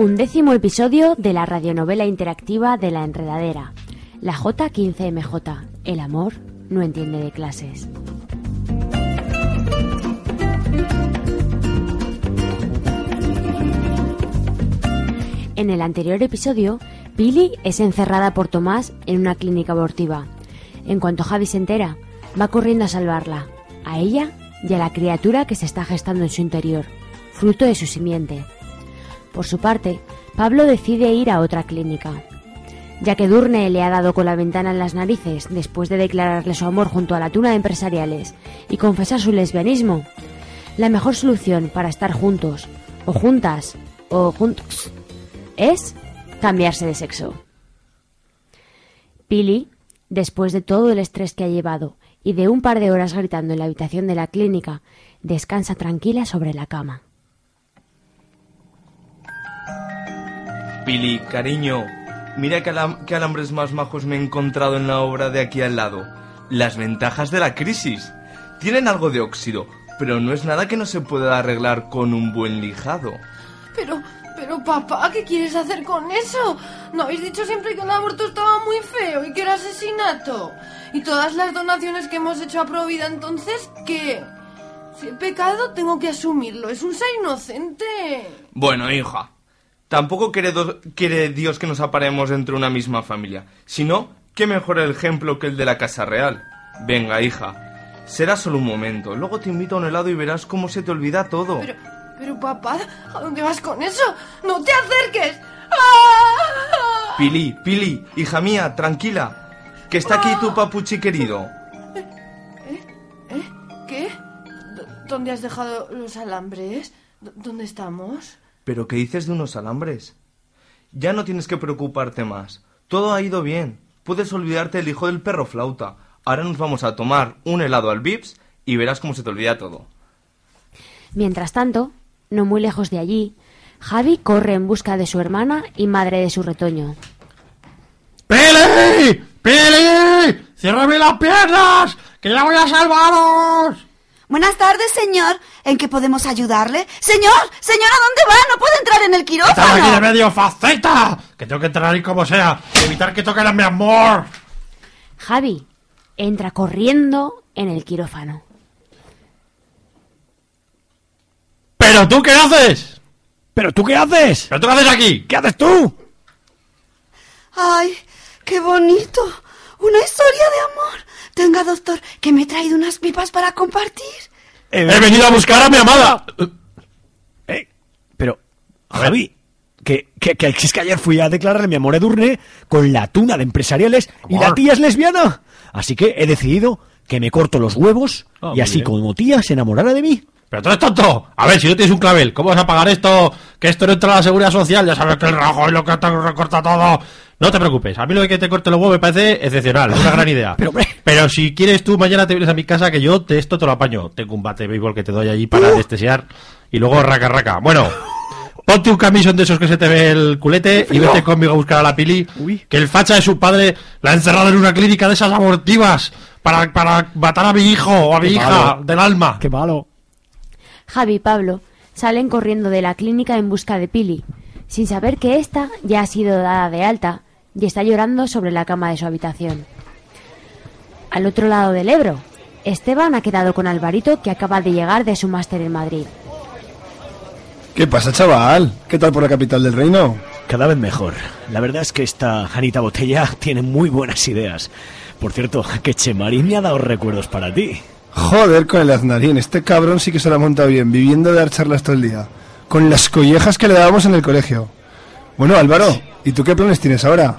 Undécimo episodio de la radionovela interactiva de La Enredadera. La J15MJ. El amor no entiende de clases. En el anterior episodio, Billy es encerrada por Tomás en una clínica abortiva. En cuanto Javi se entera, va corriendo a salvarla, a ella y a la criatura que se está gestando en su interior, fruto de su simiente. Por su parte, Pablo decide ir a otra clínica. Ya que Durne le ha dado con la ventana en las narices después de declararle su amor junto a la tuna de empresariales y confesar su lesbianismo, la mejor solución para estar juntos, o juntas, o juntos, es cambiarse de sexo. Pili, después de todo el estrés que ha llevado y de un par de horas gritando en la habitación de la clínica, descansa tranquila sobre la cama. Pili, cariño, mira qué, alam- qué alambres más majos me he encontrado en la obra de aquí al lado. Las ventajas de la crisis. Tienen algo de óxido, pero no es nada que no se pueda arreglar con un buen lijado. Pero, pero papá, ¿qué quieres hacer con eso? ¿No habéis dicho siempre que un aborto estaba muy feo y que era asesinato? ¿Y todas las donaciones que hemos hecho a Provida entonces qué? Si he pecado, tengo que asumirlo. Es un ser inocente. Bueno, hija, tampoco quiere, Dios que nos aparemos entre una misma familia. Si no, qué mejor ejemplo que el de la Casa Real. Venga, hija, será solo un momento. Luego te invito a un helado y verás cómo se te olvida todo. Pero, pero papá, ¿a dónde vas con eso? ¡No te acerques! ¡Ah! Pili, Pili, hija mía, tranquila. Que está aquí tu papuchi querido. ¿Eh? ¿Qué? D- ¿Dónde has dejado los alambres? ¿Dónde estamos? ¿Pero qué dices de unos alambres? Ya no tienes que preocuparte más. Todo ha ido bien. Puedes olvidarte del hijo del perro flauta. Ahora nos vamos a tomar un helado al Vips y verás cómo se te olvida todo. Mientras tanto, no muy lejos de allí, Javi corre en busca de su hermana y madre de su retoño. ¡Pili! ¡Pili! ¡Ciérrame las piernas! ¡Que ya voy a salvaros! Buenas tardes, señor. ¿En qué podemos ayudarle? Señor, señor, ¿a dónde va? No puede entrar en el ¡Estás aquí de quirófano. medio faceta! Que tengo que entrar ahí como sea. y Evitar que toquen a mi amor. Javi entra corriendo en el quirófano. ¿Pero tú qué haces? ¿Pero tú qué haces? ¿Pero tú qué haces aquí? ¿Qué haces tú? Ay, qué bonito. Una historia de amor. Tenga, doctor, que me he traído unas pipas para compartir. He venido a buscar a mi amada. Eh, pero, Javi, que, que, que es que ayer fui a declararle mi amor a Edurne con la tuna de empresariales y la tía es lesbiana. Así que he decidido que me corto los huevos Ah, y así bien. como tía se enamorará de mí. Pero tú eres tonto. A ver, si no tienes un clavel, ¿cómo vas a pagar esto? Que esto no entra a la seguridad social. Ya sabes que el Rajoy lo que te recorta todo. No te preocupes, a mí lo de que te corte los huevos me parece excepcional, una gran idea. Pero, si quieres tú, mañana te vienes a mi casa que yo te esto te lo apaño. Tengo un bate de béisbol que te doy allí para anestesiar y luego raca raca. Bueno, ponte un camisón de esos que se te ve el culete y vete conmigo a buscar a la Pili, Uy. que el facha de su padre la ha encerrado en una clínica de esas abortivas para, para matar a mi hijo o a mi Qué hija malo. del alma. Qué malo. Javi y Pablo salen corriendo de la clínica en busca de Pili, sin saber que ésta ya ha sido dada de alta y está llorando sobre la cama de su habitación. Al otro lado del Ebro, Esteban ha quedado con Alvarito que acaba de llegar de su máster en Madrid. ¿Qué pasa, chaval? ¿Qué tal por la capital del reino? Cada vez mejor. La verdad es que esta Anita Botella tiene muy buenas ideas. Por cierto, que Chemarín me ha dado recuerdos para ti. Joder con el aznarín, este cabrón sí que se la monta bien, viviendo de dar charlas todo el día. Con las collejas que le dábamos en el colegio. Bueno, Álvaro, ¿y tú qué planes tienes ahora?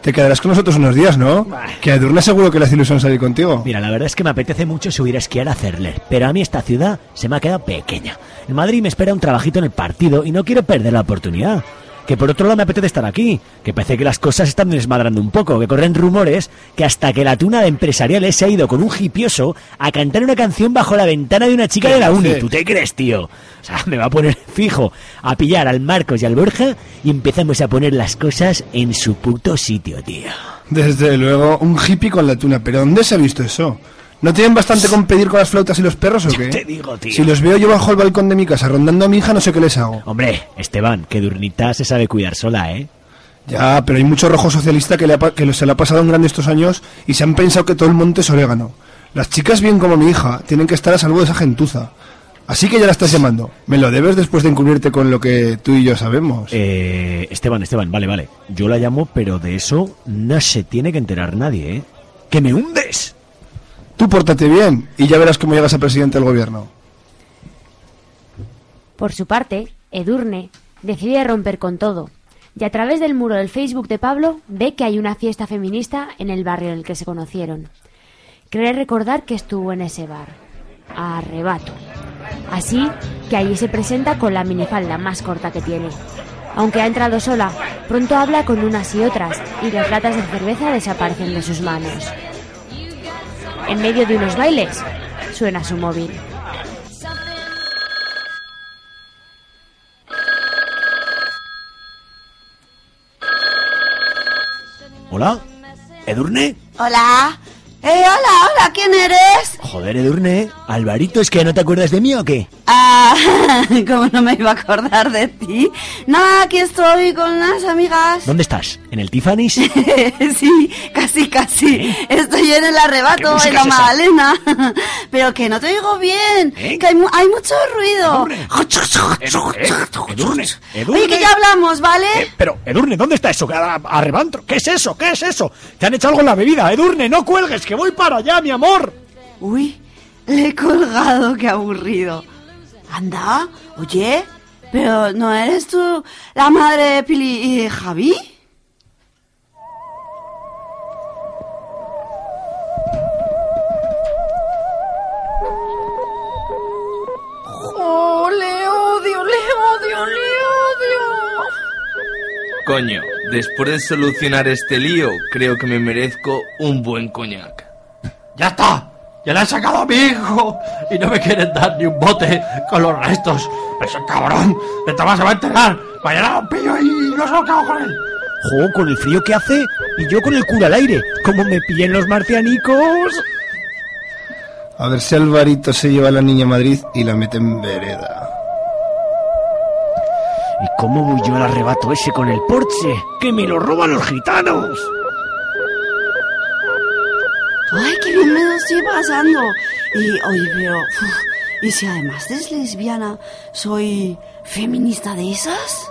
Te quedarás con nosotros unos días, ¿no? Bah. Que a Edurne seguro que le hace ilusión salir contigo. Mira, la verdad es que me apetece mucho subir a esquiar a Cerler, pero a mí esta ciudad se me ha quedado pequeña. En Madrid me espera un trabajito en el partido y no quiero perder la oportunidad. Que por otro lado me apetece estar aquí, que parece que las cosas están desmadrando un poco, que corren rumores que hasta que la tuna de empresariales se ha ido con un hipioso a cantar una canción bajo la ventana de una chica de la uni. ¿Tú te crees, tío? O sea, me va a poner fijo a pillar al Marcos y al Borja y empezamos a poner las cosas en su puto sitio, tío. Desde luego, un hippie con la tuna. ¿Pero dónde se ha visto eso? ¿No tienen bastante con pedir con las flautas y los perros o qué? te digo, tío. Si los veo yo bajo el balcón de mi casa rondando a mi hija, no sé qué les hago. Hombre, Esteban, que Durnita se sabe cuidar sola, ¿eh? Ya, pero hay mucho rojo socialista que, le ha que se le ha pasado en grande estos años y se han pensado que todo el monte es orégano. Las chicas, bien como mi hija, tienen que estar a salvo de esa gentuza. Así que ya la estás llamando. Me lo debes después de encubrirte con lo que tú y yo sabemos. Eh, Esteban, Esteban, vale, vale. Yo la llamo, pero de eso no se tiene que enterar nadie, ¿eh? ¡Que me hundes! Tú pórtate bien y ya verás cómo llegas a presidente del gobierno. Por su parte, Edurne decide romper con todo y a través del muro del Facebook de Pablo ve que hay una fiesta feminista en el barrio en el que se conocieron. Cree recordar que estuvo en ese bar. Arrebato. Así que allí se presenta con la minifalda más corta que tiene. Aunque ha entrado sola, pronto habla con unas y otras y las latas de cerveza desaparecen de sus manos. En medio de unos bailes, suena su móvil. ¿Hola? ¿Edurne? Hola. Eh, hola, hola, ¿quién eres? Joder, Edurne. Alvarito, ¿es que no te acuerdas de mí o qué? Ah, ¿cómo no me iba a acordar de ti? Nada, aquí estoy con unas amigas. ¿Dónde estás? ¿En el Tiffany's? sí, casi, casi. Estoy en el ¿Qué arrebato, en la es? Magdalena. Pero que no te oigo bien, ¿Eh? que hay, mu- hay mucho ruido. Edurne, Edurne, Edurne. Oye, que ya hablamos, ¿vale? Eh, pero, Edurne, ¿dónde está eso? A- Arrebantro. ¿Qué es eso? ¿Qué es eso? Te han hecho algo en la bebida. Edurne, no cuelgues, que voy para allá, mi amor. Uy, le he colgado, qué aburrido. Anda, oye, pero ¿no eres tú la madre de Pili y Javi? ¡Oh, le odio, le odio, le odio! Coño, después de solucionar este lío, creo que me merezco un buen coñac. ¡Ya está! ¡Ya le han sacado a mi hijo! Y no me quieren dar ni un bote con los restos. ¡Ese cabrón! ¡De Tomás se va a enterar! ¡Mañana lo pillo y no se lo cago con él! Jo, con el frío que hace y yo con el culo al aire. ¿Cómo me pillen los marcianicos? A ver si Alvarito se lleva a la niña a Madrid y la mete en vereda. ¿Y cómo voy yo al arrebato ese con el Porsche? ¡Que me lo roban los gitanos! pasando? Y oye, pero... ¿Y si además de lesbiana, soy feminista de esas?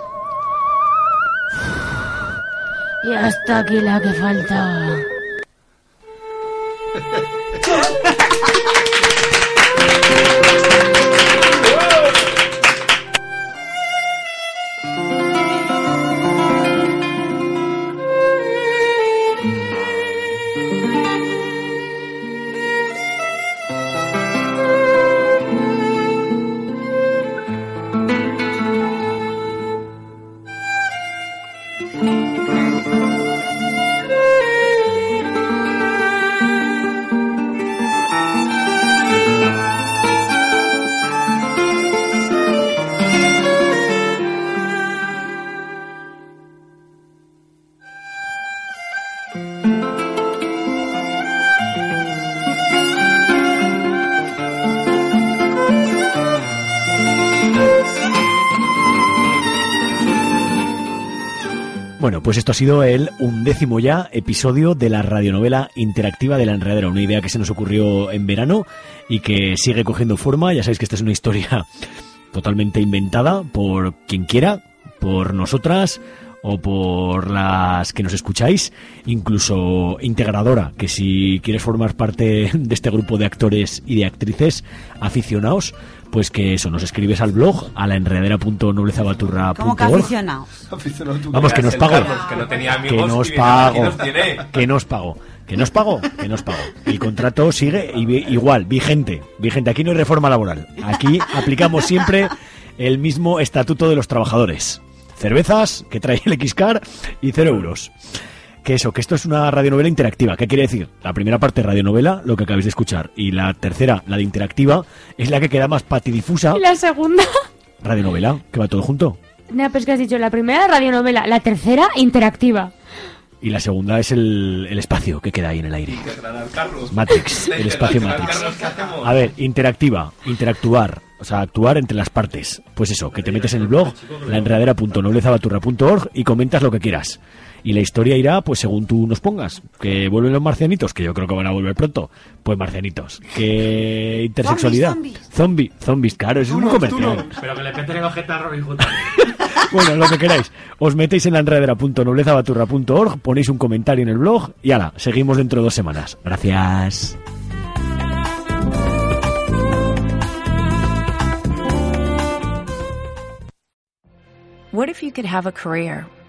Y hasta aquí la que faltaba. Bueno, pues esto ha sido el undécimo ya episodio de la radionovela interactiva de la enredadera, una idea que se nos ocurrió en verano y que sigue cogiendo forma. Ya sabéis que esta es una historia totalmente inventada por quien quiera, por nosotras o por las que nos escucháis, incluso integradora, que si quieres formar parte de este grupo de actores y de actrices aficionados, pues que eso, nos escribes al blog a la enredadera.noblezabaturra.org ¿Cómo que aficionado? Vamos, que nos pago. Carlos, que no tenía amigos Que nos pago. Que nos pago. Que nos pago. Que nos pago. El contrato sigue igual, vigente. Vigente. Aquí no hay reforma laboral. Aquí aplicamos siempre el mismo estatuto de los trabajadores. Cervezas que trae el Xcar y cero euros. Que eso, que esto es una radionovela interactiva. ¿Qué quiere decir? La primera parte radionovela, lo que acabáis de escuchar. Y la tercera, la de interactiva, es la que queda más patidifusa. Y la segunda. Radionovela, que va todo junto. No, pues que has dicho, la primera radionovela, la tercera interactiva. Y la segunda es el, el espacio que queda ahí en el aire. Matrix, el espacio Matrix. A ver, interactiva, interactuar, o sea, actuar entre las partes. Pues eso, que te metes en el blog, laenredadera.noblezabaturra.org y comentas lo que quieras. Y la historia irá, pues según tú nos pongas. Que vuelven los marcianitos, que yo creo que van a volver pronto. Pues marcianitos. Que intersexualidad. Zombies, Zombie, zombies, claro, eso es un comercial. Pero que le peten en ojeta a Robin Hood. Bueno, lo que queráis. Os metéis en la enredadera.noblezabaturra.org, ponéis un comentario en el blog y ala, seguimos dentro de dos semanas. Gracias. What if you could have a career